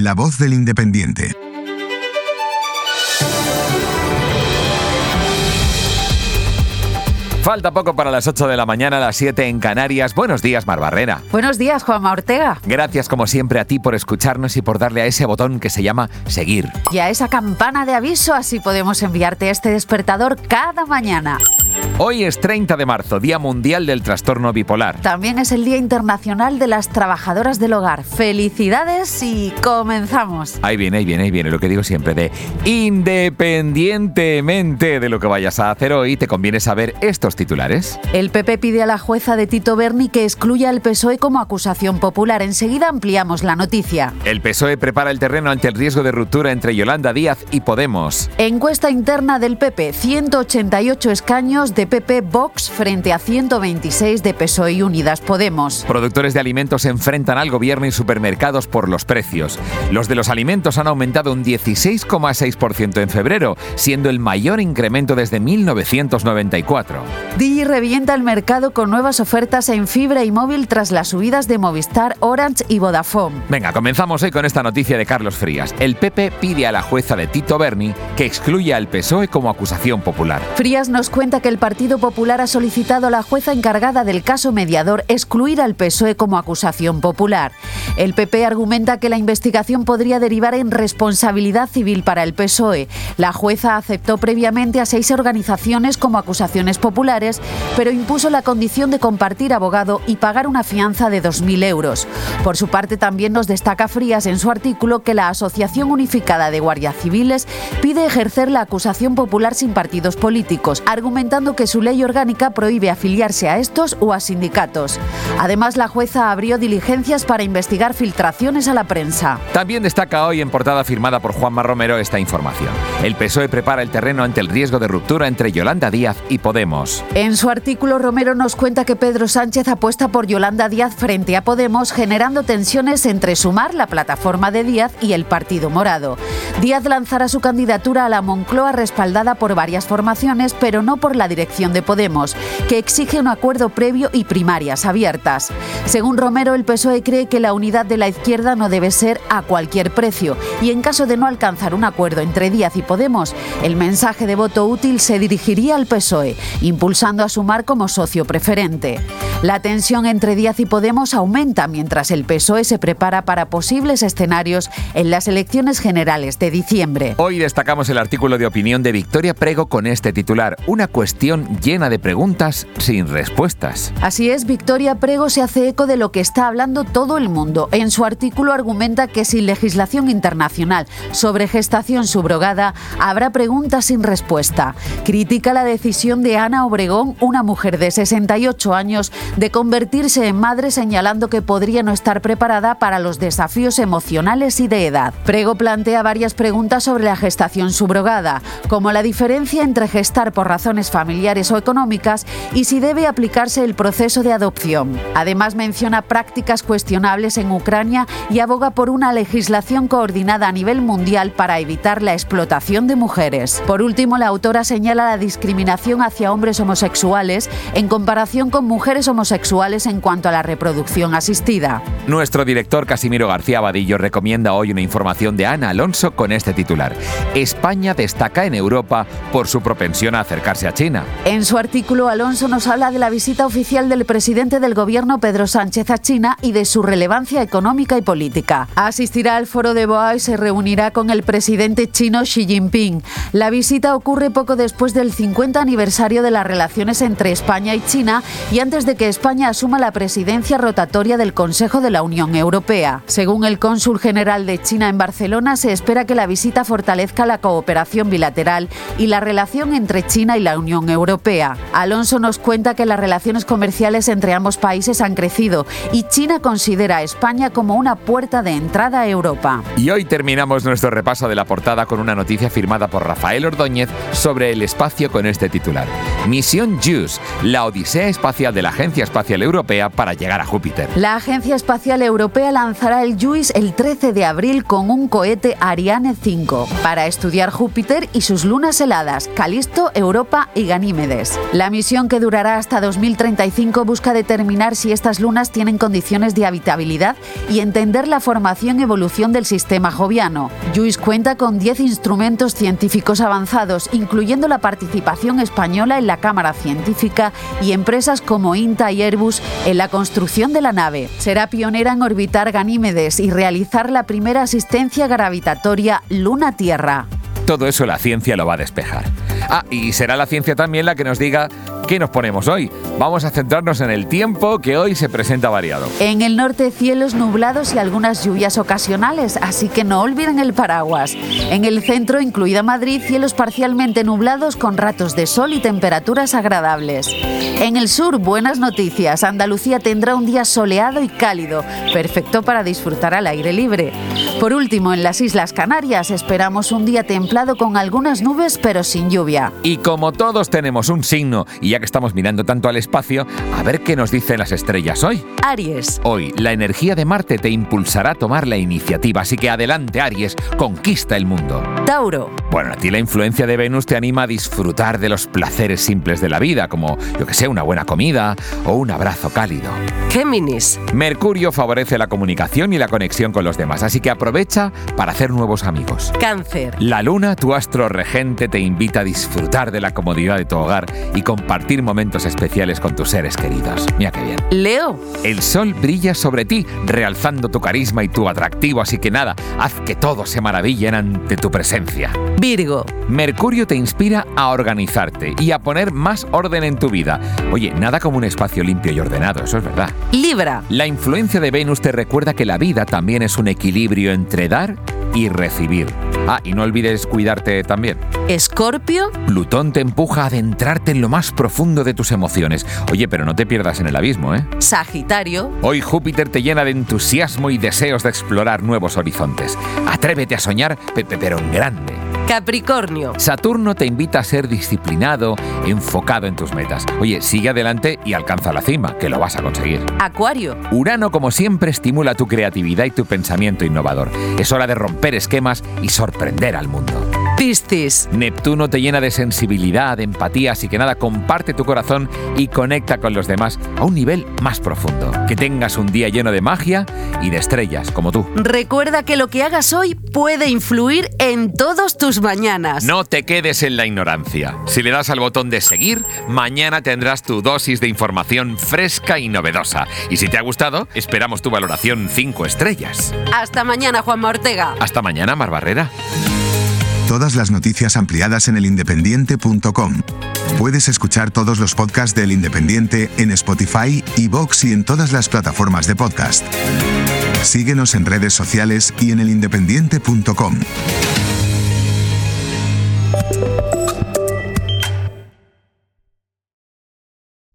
La voz del independiente. Falta poco para las 8 de la mañana, las 7 en Canarias. Buenos días, Mar Barrera. Buenos días, Juanma Ortega. Gracias como siempre a ti por escucharnos y por darle a ese botón que se llama seguir. Y a esa campana de aviso, así podemos enviarte este despertador cada mañana. Hoy es 30 de marzo, Día Mundial del Trastorno Bipolar. También es el Día Internacional de las Trabajadoras del Hogar. Felicidades y comenzamos. Ahí viene, ahí viene, ahí viene lo que digo siempre de independientemente de lo que vayas a hacer hoy, te conviene saber estos titulares. El PP pide a la jueza de Tito Berni que excluya al PSOE como acusación popular. Enseguida ampliamos la noticia. El PSOE prepara el terreno ante el riesgo de ruptura entre Yolanda Díaz y Podemos. Encuesta interna del PP, 188 escaños de PP Vox frente a 126 de PSOE y Unidas Podemos. Productores de alimentos se enfrentan al gobierno y supermercados por los precios. Los de los alimentos han aumentado un 16,6% en febrero, siendo el mayor incremento desde 1994. Digi revienta el mercado con nuevas ofertas en fibra y móvil tras las subidas de Movistar, Orange y Vodafone. Venga, comenzamos hoy con esta noticia de Carlos Frías. El PP pide a la jueza de Tito Berni que excluya al PSOE como acusación popular. Frías nos cuenta que el Partido Popular ha solicitado a la jueza encargada del caso mediador excluir al PSOE como acusación popular. El PP argumenta que la investigación podría derivar en responsabilidad civil para el PSOE. La jueza aceptó previamente a seis organizaciones como acusaciones populares pero impuso la condición de compartir abogado y pagar una fianza de 2.000 euros. Por su parte, también nos destaca Frías en su artículo que la Asociación Unificada de Guardias Civiles pide ejercer la acusación popular sin partidos políticos, argumentando que su ley orgánica prohíbe afiliarse a estos o a sindicatos. Además, la jueza abrió diligencias para investigar filtraciones a la prensa. También destaca hoy en portada firmada por Juanma Romero esta información. El PSOE prepara el terreno ante el riesgo de ruptura entre Yolanda Díaz y Podemos. En su artículo, Romero nos cuenta que Pedro Sánchez apuesta por Yolanda Díaz frente a Podemos, generando tensiones entre Sumar, la plataforma de Díaz, y el Partido Morado. Díaz lanzará su candidatura a la Moncloa respaldada por varias formaciones, pero no por la dirección de Podemos, que exige un acuerdo previo y primarias abiertas. Según Romero, el PSOE cree que la unidad de la izquierda no debe ser a cualquier precio, y en caso de no alcanzar un acuerdo entre Díaz y Podemos, el mensaje de voto útil se dirigiría al PSOE, impulsando a Sumar como socio preferente. La tensión entre Díaz y Podemos aumenta mientras el PSOE se prepara para posibles escenarios en las elecciones generales de diciembre. Hoy destacamos el artículo de opinión de Victoria Prego con este titular, una cuestión llena de preguntas sin respuestas. Así es, Victoria Prego se hace eco de lo que está hablando todo el mundo. En su artículo argumenta que sin legislación internacional sobre gestación subrogada habrá preguntas sin respuesta. Critica la decisión de Ana Obregón una mujer de 68 años, de convertirse en madre señalando que podría no estar preparada para los desafíos emocionales y de edad. Prego plantea varias preguntas sobre la gestación subrogada, como la diferencia entre gestar por razones familiares o económicas y si debe aplicarse el proceso de adopción. Además menciona prácticas cuestionables en Ucrania y aboga por una legislación coordinada a nivel mundial para evitar la explotación de mujeres. Por último, la autora señala la discriminación hacia hombres homosexuales en comparación con mujeres homosexuales en cuanto a la reproducción asistida. Nuestro director Casimiro García Vadillo recomienda hoy una información de Ana Alonso con este titular. España destaca en Europa por su propensión a acercarse a China. En su artículo, Alonso nos habla de la visita oficial del presidente del gobierno Pedro Sánchez a China y de su relevancia económica y política. Asistirá al foro de Boa y se reunirá con el presidente chino Xi Jinping. La visita ocurre poco después del 50 aniversario de la relación entre España y China y antes de que España asuma la presidencia rotatoria del Consejo de la Unión Europea. Según el cónsul general de China en Barcelona, se espera que la visita fortalezca la cooperación bilateral y la relación entre China y la Unión Europea. Alonso nos cuenta que las relaciones comerciales entre ambos países han crecido y China considera a España como una puerta de entrada a Europa. Y hoy terminamos nuestro repaso de la portada con una noticia firmada por Rafael Ordóñez sobre el espacio con este titular. Misión JUICE, la odisea espacial de la Agencia Espacial Europea para llegar a Júpiter. La Agencia Espacial Europea lanzará el JUICE el 13 de abril con un cohete Ariane 5 para estudiar Júpiter y sus lunas heladas, Calisto, Europa y La misión que durará hasta 2035 busca determinar si estas lunas tienen condiciones de habitabilidad y entender la formación y evolución del sistema joviano. JUICE cuenta con 10 instrumentos científicos avanzados, incluyendo la participación española en la Cámara Científica y empresas como INTA y Airbus en la construcción de la nave. Será pionera en orbitar Ganímedes y realizar la primera asistencia gravitatoria Luna-Tierra. Todo eso la ciencia lo va a despejar. Ah, y será la ciencia también la que nos diga qué nos ponemos hoy. Vamos a centrarnos en el tiempo que hoy se presenta variado. En el norte cielos nublados y algunas lluvias ocasionales, así que no olviden el paraguas. En el centro, incluida Madrid, cielos parcialmente nublados con ratos de sol y temperaturas agradables. En el sur, buenas noticias. Andalucía tendrá un día soleado y cálido, perfecto para disfrutar al aire libre. Por último, en las Islas Canarias esperamos un día templado con algunas nubes pero sin lluvia. Y como todos tenemos un signo, y ya que estamos mirando tanto al espacio, a ver qué nos dicen las estrellas hoy. Aries. Hoy, la energía de Marte te impulsará a tomar la iniciativa, así que adelante, Aries, conquista el mundo. Tauro. Bueno, a ti la influencia de Venus te anima a disfrutar de los placeres simples de la vida, como, yo que sé, una buena comida o un abrazo cálido. Géminis. Mercurio favorece la comunicación y la conexión con los demás, así que aprovecha para hacer nuevos amigos. Cáncer. La luna, tu astro regente, te invita a disfrutar de la comodidad de tu hogar y compartir momentos especiales con tus seres queridos. Mira qué bien. Leo. El sol brilla sobre ti, realzando tu carisma y tu atractivo, así que nada, haz que todos se maravillen ante tu presencia. Virgo. Mercurio te inspira a organizarte y a poner más orden en tu vida. Oye, nada como un espacio limpio y ordenado, eso es verdad. Libra. La influencia de Venus te recuerda que la vida también es un equilibrio entre dar y recibir. Ah, y no olvides cuidarte también. Escorpio. Plutón te empuja a adentrarte en lo más profundo de tus emociones. Oye, pero no te pierdas en el abismo, ¿eh? Sagitario. Hoy Júpiter te llena de entusiasmo y deseos de explorar nuevos horizontes. Atrévete a soñar, pe- pe- pero en grande. Capricornio. Saturno te invita a ser disciplinado, enfocado en tus metas. Oye, sigue adelante y alcanza la cima, que lo vas a conseguir. Acuario. Urano, como siempre, estimula tu creatividad y tu pensamiento innovador. Es hora de romper esquemas y sorprender al mundo. Piscis. Neptuno te llena de sensibilidad, de empatía, así que nada, comparte tu corazón y conecta con los demás a un nivel más profundo. Que tengas un día lleno de magia y de estrellas, como tú. Recuerda que lo que hagas hoy puede influir en todos tus mañanas. No te quedes en la ignorancia. Si le das al botón de seguir, mañana tendrás tu dosis de información fresca y novedosa. Y si te ha gustado, esperamos tu valoración 5 estrellas. Hasta mañana, Juanma Ortega. Hasta mañana, Mar Barrera. Todas las noticias ampliadas en elindependiente.com. Puedes escuchar todos los podcasts del Independiente en Spotify, iVoox y en todas las plataformas de podcast. Síguenos en redes sociales y en elindependiente.com.